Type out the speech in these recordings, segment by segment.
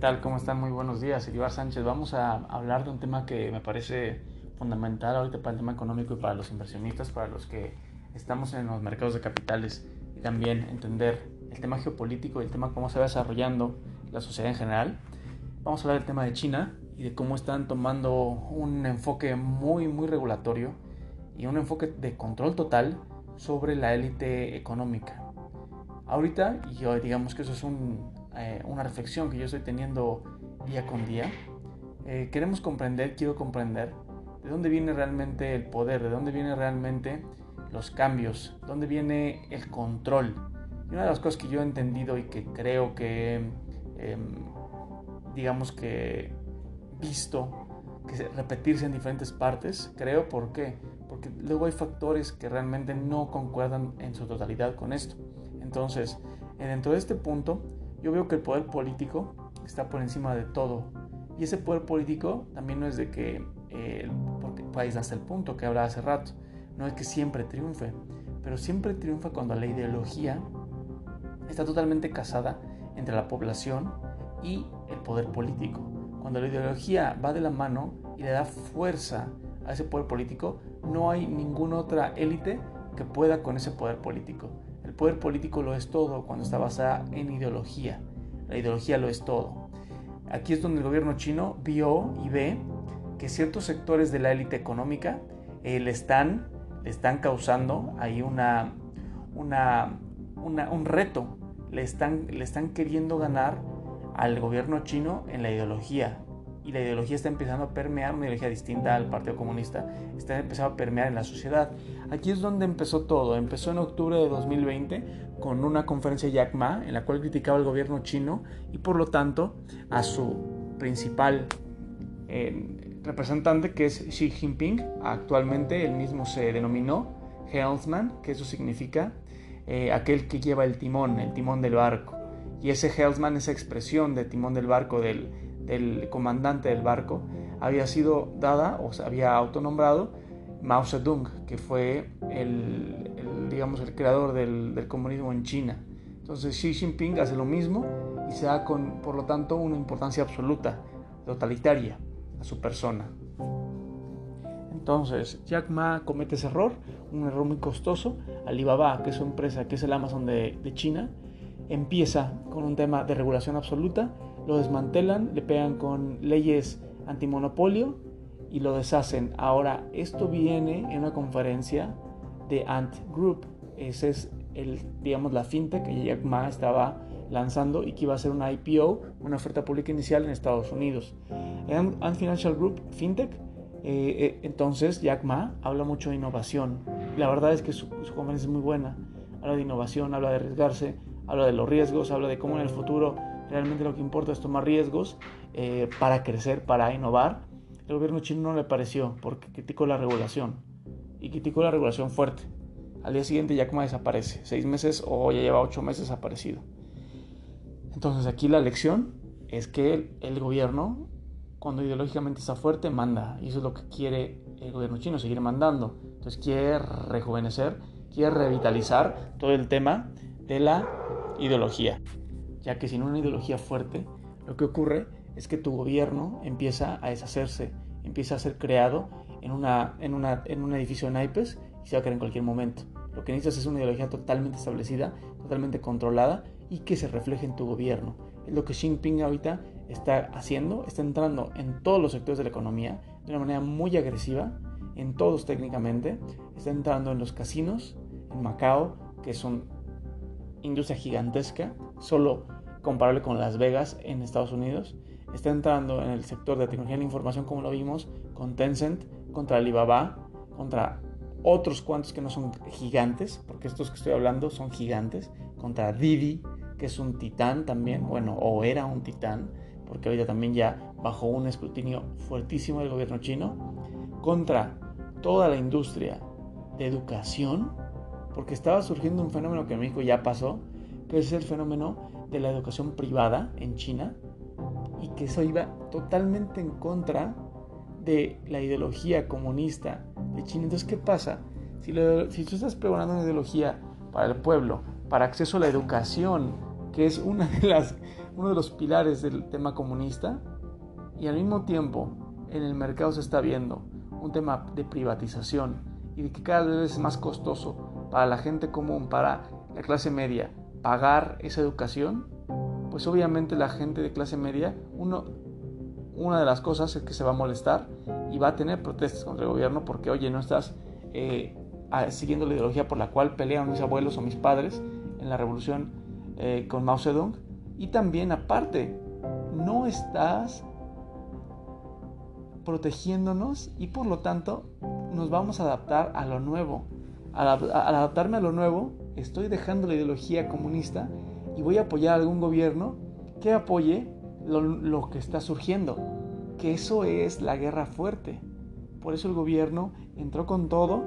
tal? ¿Cómo están? Muy buenos días. Iribar Sánchez. Vamos a hablar de un tema que me parece fundamental ahorita para el tema económico y para los inversionistas, para los que estamos en los mercados de capitales y también entender el tema geopolítico y el tema cómo se va desarrollando la sociedad en general. Vamos a hablar del tema de China y de cómo están tomando un enfoque muy, muy regulatorio y un enfoque de control total sobre la élite económica. Ahorita, y digamos que eso es eh, una reflexión que yo estoy teniendo día con día, eh, queremos comprender, quiero comprender de dónde viene realmente el poder, de dónde viene realmente los cambios, de dónde viene el control. Y una de las cosas que yo he entendido y que creo que, em, digamos que visto que repetirse en diferentes partes, creo, ¿por qué? Porque luego hay factores que realmente no concuerdan en su totalidad con esto. Entonces, dentro de este punto, yo veo que el poder político está por encima de todo. Y ese poder político también no es de que eh, el país hasta el punto que hablaba hace rato, no es que siempre triunfe, pero siempre triunfa cuando la ideología está totalmente casada entre la población y el poder político. Cuando la ideología va de la mano y le da fuerza a ese poder político, no hay ninguna otra élite que pueda con ese poder político. Poder político lo es todo cuando está basada en ideología. La ideología lo es todo. Aquí es donde el gobierno chino vio y ve que ciertos sectores de la élite económica eh, le, están, le están causando ahí una, una, un reto. Le están, le están queriendo ganar al gobierno chino en la ideología, y la ideología está empezando a permear, una ideología distinta al Partido Comunista, está empezando a permear en la sociedad. Aquí es donde empezó todo. Empezó en octubre de 2020 con una conferencia Jack Ma en la cual criticaba al gobierno chino y por lo tanto a su principal eh, representante que es Xi Jinping. Actualmente él mismo se denominó Helmsman, que eso significa eh, aquel que lleva el timón, el timón del barco. Y ese Helmsman, esa expresión de timón del barco del el comandante del barco, había sido dada o se había autonombrado Mao Zedong, que fue el, digamos, el creador del, comunismo en China. Entonces Xi Jinping hace lo mismo y se da con, por lo tanto, una importancia absoluta, totalitaria a su persona. Entonces, Jack Ma comete ese error, un error muy costoso. Alibaba, que es su empresa, que es el Amazon de, de China, empieza con un tema de regulación absoluta lo desmantelan, le pegan con leyes antimonopolio y lo deshacen. Ahora, esto viene en una conferencia de Ant Group. Ese es el, digamos, la fintech que Jack Ma estaba lanzando y que iba a ser una IPO, una oferta pública inicial en Estados Unidos. Ant Financial Group, fintech, eh, eh, entonces Jack Ma habla mucho de innovación. La verdad es que su, su conferencia es muy buena. Habla de innovación, habla de arriesgarse, habla de los riesgos, habla de cómo en el futuro realmente lo que importa es tomar riesgos eh, para crecer, para innovar. El gobierno chino no le pareció porque criticó la regulación y criticó la regulación fuerte. Al día siguiente ya como desaparece, seis meses o ya lleva ocho meses desaparecido. Entonces aquí la lección es que el, gobierno, cuando ideológicamente está fuerte, manda. Y eso es lo que quiere el gobierno chino, seguir mandando. Entonces quiere rejuvenecer, quiere revitalizar todo el tema de la ideología ya que sin una ideología fuerte, lo que ocurre es que tu gobierno empieza a deshacerse, empieza a ser creado en, una, en, una, en un edificio de naipes y se va a caer en cualquier momento. Lo que necesitas es una ideología totalmente establecida, totalmente controlada y que se refleje en tu gobierno. Es lo que Xi Jinping ahorita está haciendo, está entrando en todos los sectores de la economía de una manera muy agresiva, en todos técnicamente, está entrando en los casinos, en Macao, que es una industria gigantesca, solo comparable con Las Vegas en Estados Unidos. Está entrando en el sector de tecnología de la información como lo vimos con Tencent, contra Alibaba, contra otros cuantos que no son gigantes, porque estos que estoy hablando son gigantes, contra Didi, que es un titán también, bueno, o era un titán, porque ahorita también ya bajo un escrutinio fuertísimo del gobierno chino, contra toda la industria de educación, porque estaba surgiendo un fenómeno que en México ya pasó, que es el fenómeno de la educación privada en China y que eso iba totalmente en contra de la ideología comunista de China. Entonces, ¿qué pasa? Si, si tú estás pregonando una ideología para el pueblo, para acceso a la educación, que es una de las, uno de los pilares del tema comunista y al mismo tiempo en el mercado se está viendo un tema de privatización y de que cada vez es más costoso para la gente común, para la clase media, pagar esa educación, pues obviamente la gente de clase media, uno, una de las cosas es que se va a molestar y va a tener protestas contra el gobierno porque, oye, no estás eh, siguiendo la ideología por la cual pelearon mis abuelos o mis padres en la revolución eh, con Mao Zedong. Y también, aparte, no estás protegiéndonos y por lo tanto nos vamos a adaptar a lo nuevo. Al, adaptarme a lo nuevo, estoy dejando la ideología comunista y voy a apoyar a algún gobierno que apoye lo, que está surgiendo. Que eso es la guerra fuerte. Por eso el gobierno entró con todo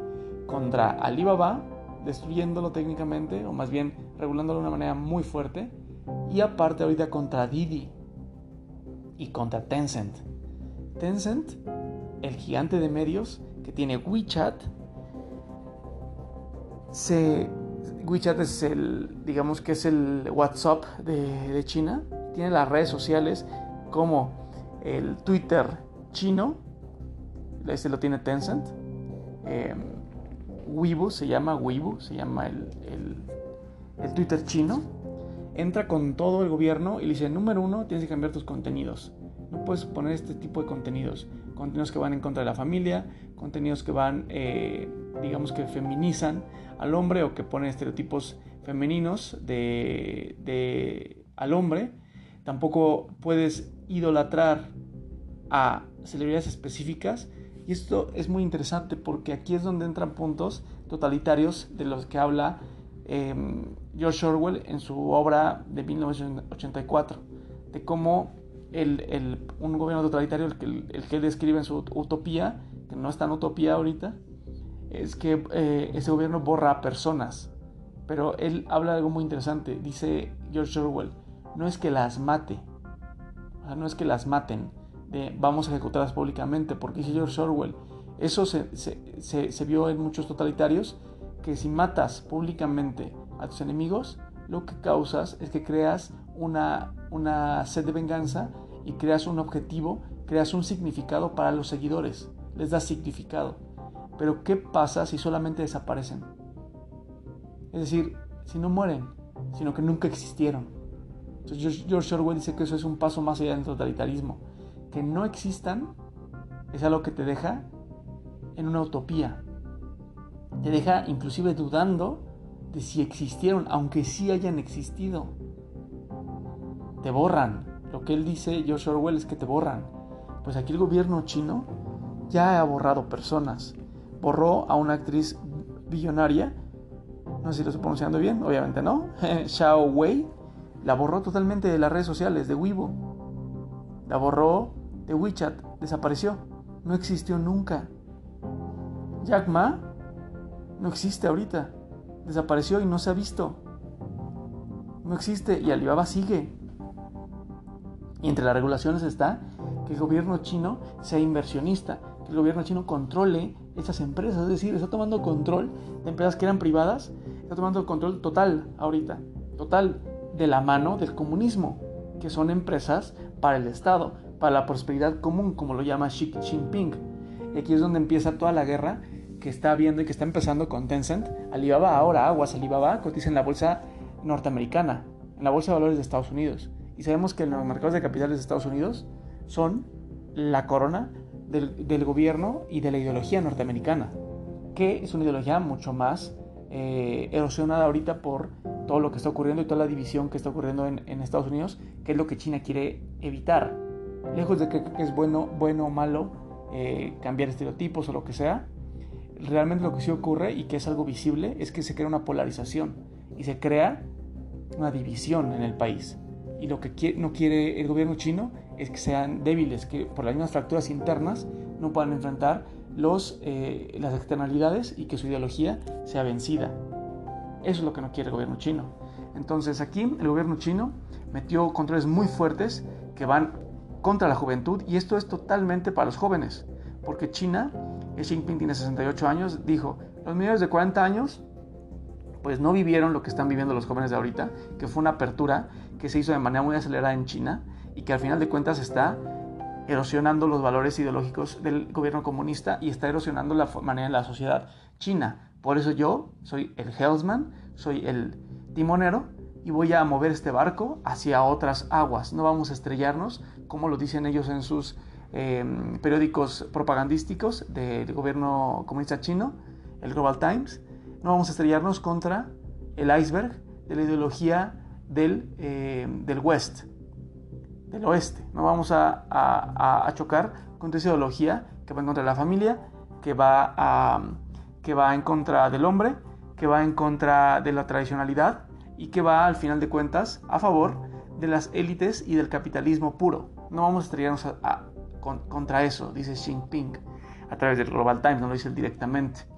contra Alibaba, destruyéndolo técnicamente, o más bien regulándolo de una manera muy fuerte, y aparte ahorita contra Didi y contra Tencent. Tencent, el gigante de medios que tiene WeChat, se, WeChat es el, digamos que es el WhatsApp de, China, tiene las redes sociales como el Twitter chino, este lo tiene Tencent, eh, Weibo se llama Weibo, se llama el, el Twitter chino, entra con todo el gobierno y le dice, número uno, tienes que cambiar tus contenidos. No puedes poner este tipo de contenidos. Contenidos que van en contra de la familia, contenidos que van, eh, digamos que feminizan al hombre o que ponen estereotipos femeninos de, al hombre. Tampoco puedes idolatrar a celebridades específicas. Y esto es muy interesante porque aquí es donde entran puntos totalitarios de los que habla em, George Orwell en su obra de 1984, de cómo un gobierno totalitario, el que, el que él describe en su utopía, que no es tan utopía ahorita, es que eh, ese gobierno borra a personas. Pero él habla algo muy interesante. Dice George Orwell, no es que las mate, no es que las maten, vamos a ejecutarlas públicamente, porque dice George Orwell, eso se, se, se vio en muchos totalitarios, que si matas públicamente a tus enemigos, lo que causas es que creas una, una sed de venganza y creas un objetivo, creas un significado para los seguidores, les das significado. Pero ¿qué pasa si solamente desaparecen? Es decir, si no mueren, sino que nunca existieron. George Orwell dice que eso es un paso más allá del totalitarismo. Que no existan es algo que te deja en una utopía. Te deja inclusive dudando de si existieron, aunque sí hayan existido. Te borran, lo que él dice, George Orwell, es que te borran. Pues aquí el gobierno chino ya ha borrado personas. Borró a una actriz billonaria, no sé si lo estoy pronunciando bien, obviamente no, Xiao Wei, la borró totalmente de las redes sociales, de Weibo. La borró de WeChat, desapareció, no existió nunca. Jack Ma no existe ahorita, desapareció y no se ha visto. No existe y Alibaba sigue. Y entre las regulaciones está que el gobierno chino sea inversionista, que el gobierno chino controle esas empresas, es decir, está tomando control de empresas que eran privadas, está tomando control total ahorita, total de la mano del comunismo, que son empresas para el Estado, para la prosperidad común, como lo llama Xi Jinping. Y aquí es donde empieza toda la guerra que está habiendo y que está empezando con Tencent. Alibaba ahora, Aguas Alibaba, cotiza en la bolsa norteamericana, en la bolsa de valores de Estados Unidos. Y sabemos que los mercados de capitales de Estados Unidos son la corona del, gobierno y de la ideología norteamericana, que es una ideología mucho más eh, erosionada ahorita por todo lo que está ocurriendo y toda la división que está ocurriendo en, Estados Unidos, que es lo que China quiere evitar. Lejos de que, es bueno, bueno o malo eh, cambiar estereotipos o lo que sea, realmente lo que sí ocurre y que es algo visible es que se crea una polarización y se crea una división en el país y lo que no quiere el gobierno chino es que sean débiles, que por las mismas fracturas internas no puedan enfrentar los, eh, las externalidades y que su ideología sea vencida. Eso es lo que no quiere el gobierno chino. Entonces aquí el gobierno chino metió controles muy fuertes que van contra la juventud y esto es totalmente para los jóvenes, porque China, Xi Jinping tiene 68 años, dijo, los menores de 40 años pues no vivieron lo que están viviendo los jóvenes de ahorita, que fue una apertura que se hizo de manera muy acelerada en China y que al final de cuentas está erosionando los valores ideológicos del gobierno comunista y está erosionando la manera de la sociedad china. Por eso yo soy el helmsman, soy el timonero y voy a mover este barco hacia otras aguas. No vamos a estrellarnos, como lo dicen ellos en sus em, periódicos propagandísticos del gobierno comunista chino, el Global Times. No vamos a estrellarnos contra el iceberg de la ideología del, em, del West, del oeste. No vamos a, a, chocar contra esa ideología que va en contra de la familia, que va, a, que va en contra del hombre, que va en contra de la tradicionalidad y que va al final de cuentas a favor de las élites y del capitalismo puro. No vamos a estrellarnos contra eso, dice Xi Jinping a través del Global Times, no lo dice directamente.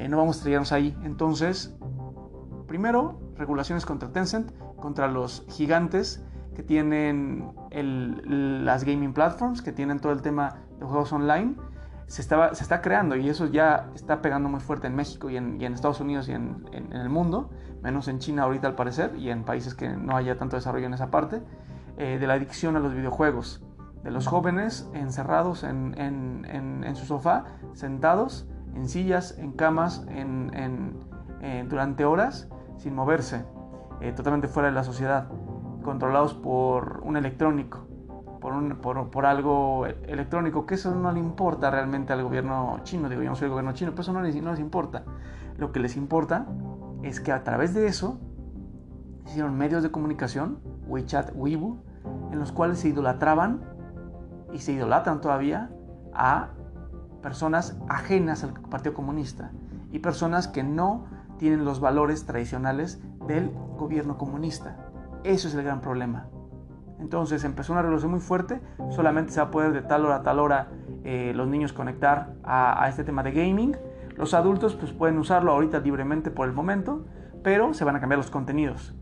Eh, no vamos a estrellarnos ahí. Entonces, primero, regulaciones contra Tencent, contra los gigantes que tienen las gaming platforms, que tienen todo el tema de juegos online, se, estaba, se está creando y eso ya está pegando muy fuerte en México y en, Estados Unidos y en, el mundo, menos en China ahorita al parecer y en países que no haya tanto desarrollo en esa parte, eh, de la adicción a los videojuegos, de los jóvenes encerrados en, en su sofá, sentados en sillas, en camas, durante horas, sin moverse, eh, totalmente fuera de la sociedad controlados por un electrónico, por, un, por, algo electrónico, que eso no le importa realmente al gobierno chino, digo, yo no soy el gobierno chino, pero eso no les, no les importa. Lo que les importa es que a través de eso hicieron medios de comunicación, WeChat, Weibo, en los cuales se idolatraban y se idolatran todavía a personas ajenas al Partido Comunista y personas que no tienen los valores tradicionales del gobierno comunista. Eso es el gran problema. Entonces empezó una revolución muy fuerte, solamente se va a poder de tal hora a tal hora eh, los niños conectar a, este tema de gaming. Los adultos pues pueden usarlo ahorita libremente por el momento, pero se van a cambiar los contenidos.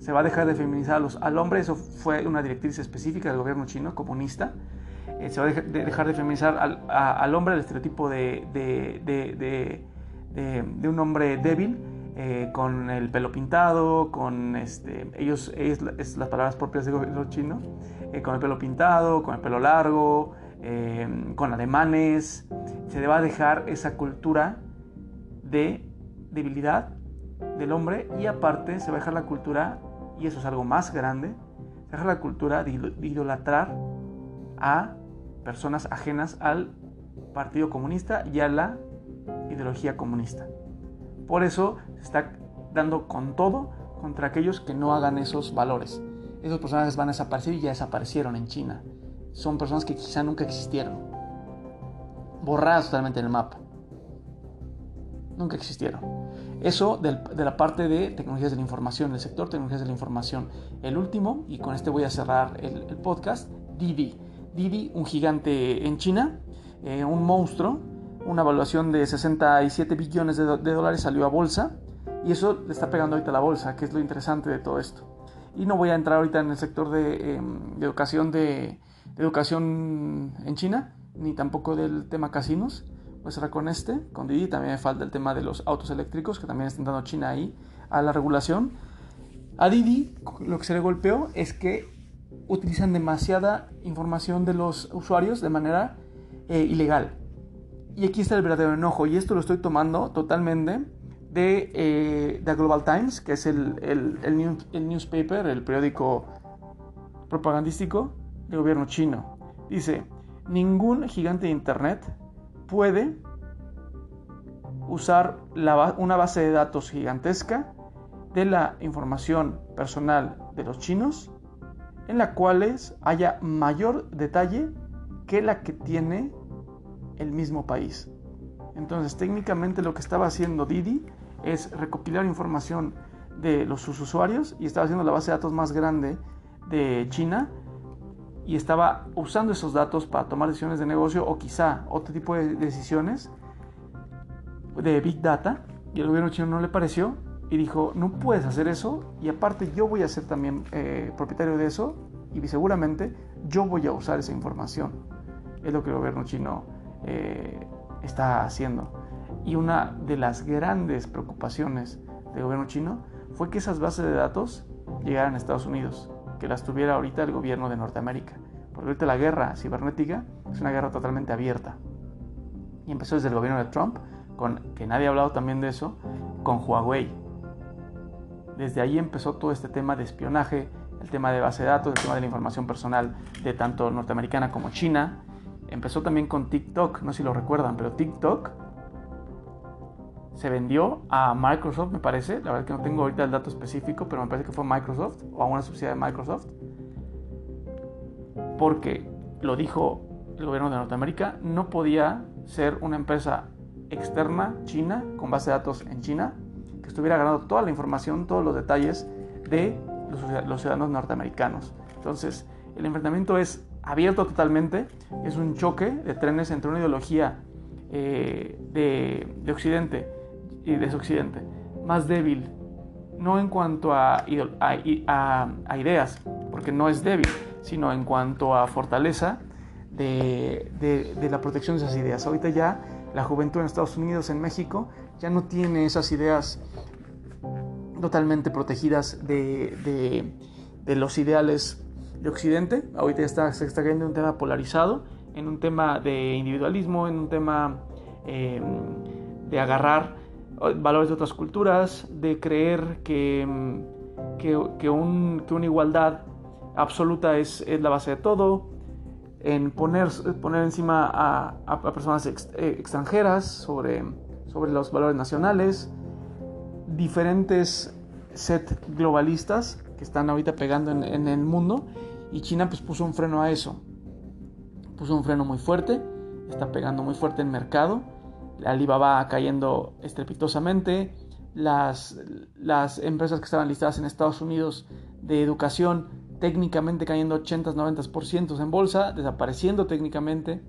Se va a dejar de feminizar al hombre, eso fue una directriz específica del gobierno chino comunista. Eh, se va a dejar de feminizar al, hombre, el estereotipo de, un hombre débil eh, con el pelo pintado, con este, ellos, es, las palabras propias de gobierno chino, eh, con el pelo pintado, con el pelo largo, con ademanes. Se va a dejar esa cultura de debilidad del hombre y aparte se va a dejar la cultura, y eso es algo más grande, se va a dejar la cultura de idolatrar a personas ajenas al Partido Comunista y a la ideología comunista. Por eso se está dando con todo contra aquellos que no hagan esos valores. Esos personajes van a desaparecer y ya desaparecieron en China. Son personas que quizá nunca existieron. Borradas totalmente en el mapa. Nunca existieron. Eso de la parte de tecnologías de la información, el sector tecnologías de la información. El último, y con este voy a cerrar el, podcast, Didi. Didi, un gigante en China, eh, un monstruo una evaluación de 67 billones de, dólares salió a bolsa y eso le está pegando ahorita a la bolsa, que es lo interesante de todo esto. Y no voy a entrar ahorita en el sector de, em, educación de, educación en China, ni tampoco del tema casinos. Voy a cerrar con este, con Didi. También me falta el tema de los autos eléctricos, que también está dando China ahí a la regulación. A Didi lo que se le golpeó es que utilizan demasiada información de los usuarios de manera eh, ilegal. Y aquí está el verdadero enojo, y esto lo estoy tomando totalmente de, eh, Global Times, que es el, el, newspaper, el periódico propagandístico del gobierno chino. Dice, ningún gigante de Internet puede usar una base de datos gigantesca de la información personal de los chinos en la cual haya mayor detalle que la que tiene el mismo país. Entonces, técnicamente lo que estaba haciendo Didi es recopilar información de los sus usuarios y estaba haciendo la base de datos más grande de China y estaba usando esos datos para tomar decisiones de negocio o quizá otro tipo de decisiones de Big Data y el gobierno chino no le pareció y dijo no puedes hacer eso y aparte yo voy a ser también eh, propietario de eso y seguramente yo voy a usar esa información es lo que el gobierno chino eh, está haciendo. Y una de las grandes preocupaciones del gobierno chino fue que esas bases de datos llegaran a Estados Unidos, que las tuviera ahorita el gobierno de Norteamérica. Porque ahorita la guerra cibernética es una guerra totalmente abierta. Y empezó desde el gobierno de Trump, con, que nadie ha hablado también de eso, con Huawei. Desde ahí empezó todo este tema de espionaje, el tema de base de datos, el tema de la información personal de tanto norteamericana como china. Empezó también con TikTok, no sé si lo recuerdan, pero TikTok se vendió a Microsoft, me parece. La verdad que no tengo ahorita el dato específico, pero me parece que fue Microsoft o a una subsidiaria de Microsoft. Porque lo dijo el gobierno de Norteamérica, no podía ser una empresa externa china con base de datos en China que estuviera ganando toda la información, todos los detalles de los, ciudadanos norteamericanos. Entonces, el enfrentamiento es abierto totalmente, es un choque de trenes entre una ideología eh, de, de Occidente y de Occidente, más débil, no en cuanto a, a, ideas, porque no es débil, sino en cuanto a fortaleza de, de, la protección de esas ideas. Ahorita ya la juventud en Estados Unidos, en México, ya no tiene esas ideas totalmente protegidas de, de los ideales de Occidente. Ahorita ya está, se está cayendo en un tema polarizado, en un tema de individualismo, en un tema eh, de agarrar valores de otras culturas, de creer que, mm, que, una igualdad absoluta es, la base de todo, en poner, poner encima a, personas eh, extranjeras sobre, sobre los valores nacionales, diferentes set globalistas que están ahorita pegando en, el mundo y China pues puso un freno a eso, puso un freno muy fuerte, está pegando muy fuerte en mercado Alibaba cayendo estrepitosamente, las, las empresas que estaban listadas en Estados Unidos de educación técnicamente cayendo 80-90% en bolsa, desapareciendo técnicamente.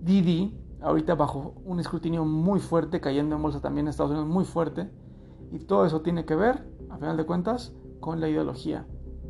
Didi, ahorita bajo un escrutinio muy fuerte, cayendo en bolsa también en Estados Unidos muy fuerte. Y todo eso tiene que ver, a final de cuentas, con la ideología.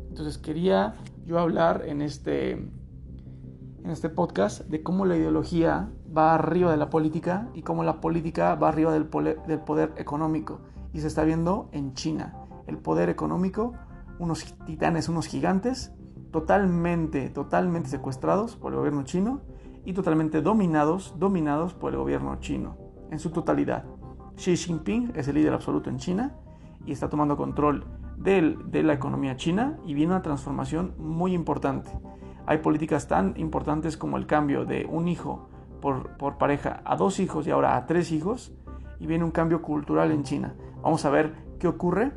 Entonces quería yo hablar en este, en este podcast de cómo la ideología va arriba de la política y cómo la política va arriba del poder, del poder económico. Y se está viendo en China. El poder económico, unos titanes, unos gigantes, totalmente, totalmente secuestrados por el gobierno chino y totalmente dominados, dominados por el gobierno chino en su totalidad. Xi Jinping es el líder absoluto en China y está tomando control de la economía china y viene una transformación muy importante. Hay políticas tan importantes como el cambio de un hijo por, pareja a dos hijos y ahora a tres hijos y viene un cambio cultural en China. Vamos a ver qué ocurre.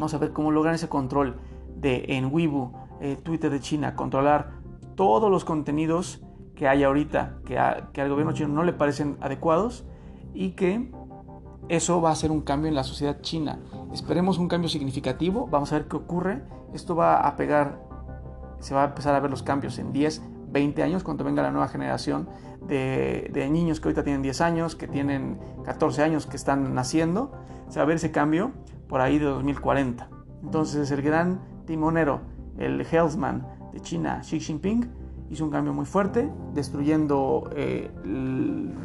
Vamos a ver cómo logran ese control de en Weibo, eh, Twitter de China, controlar todos los contenidos que hay ahorita que, al gobierno chino no le parecen adecuados y que eso va a ser un cambio en la sociedad china. Esperemos un cambio significativo, vamos a ver qué ocurre. Esto va a pegar, se va a empezar a ver los cambios en 10, 20 años cuando venga la nueva generación de, niños que ahorita tienen 10 años, que tienen 14 años, que están naciendo, se va a ver ese cambio por ahí de 2040. Entonces el gran timonero, el Healthman de China, Xi Jinping, hizo un cambio muy fuerte, destruyendo, eh,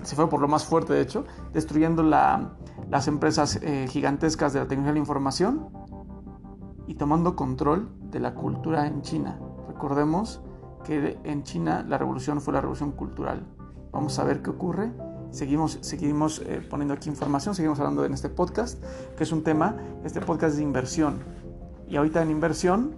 se fue por lo más fuerte de hecho, destruyendo las empresas eh, gigantescas de la tecnología de la información y tomando control de la cultura en China. Recordemos que en China la revolución fue la revolución cultural. Vamos a ver qué ocurre. Seguimos, seguimos eh, poniendo aquí información, seguimos hablando en este podcast, que es un tema, este podcast de inversión. Y ahorita en inversión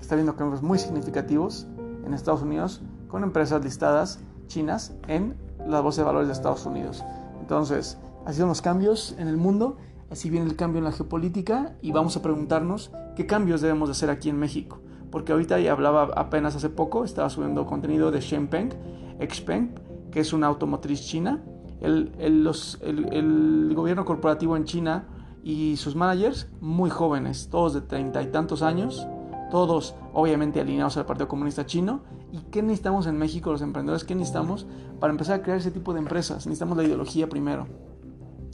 está viendo cambios muy significativos en Estados Unidos con empresas listadas chinas en la bolsa de valores de Estados Unidos. Entonces, así son los cambios en el mundo, así viene el cambio en la geopolítica y vamos a preguntarnos qué cambios debemos de hacer aquí en México porque ahorita ya hablaba apenas hace poco, estaba subiendo contenido de Shenpeng, Xpeng, que es una automotriz china. El, el, gobierno corporativo en China y sus managers muy jóvenes, todos de treinta y tantos años, todos obviamente alineados al Partido Comunista Chino. ¿Y qué necesitamos en México los emprendedores? ¿Qué necesitamos para empezar a crear ese tipo de empresas? Necesitamos la ideología primero.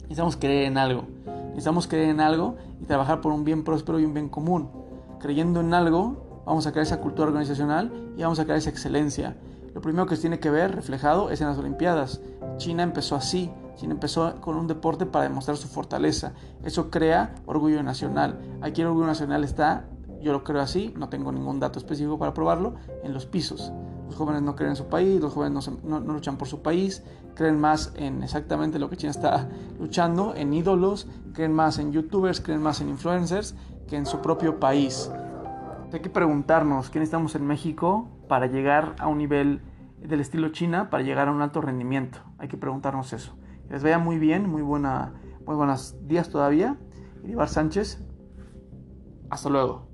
Necesitamos creer en algo. Necesitamos creer en algo y trabajar por un bien próspero y un bien común. Creyendo en algo, vamos a crear esa cultura organizacional y vamos a crear esa excelencia. Lo primero que se tiene que ver reflejado es en las Olimpiadas. China empezó así, China empezó con un deporte para demostrar su fortaleza. Eso crea orgullo nacional. Aquí el orgullo nacional está, yo lo creo así, no tengo ningún dato específico para probarlo, en los pisos. Los jóvenes no creen en su país, los jóvenes no, luchan por su país, creen más en exactamente lo que China está luchando, en ídolos, creen más en youtubers, creen más en influencers que en su propio país. Hay que preguntarnos quién estamos en México para llegar a un nivel del estilo China, para llegar a un alto rendimiento. Hay que preguntarnos eso. les vaya muy bien, muy, muy buenos días todavía. Iribar Sánchez, hasta luego.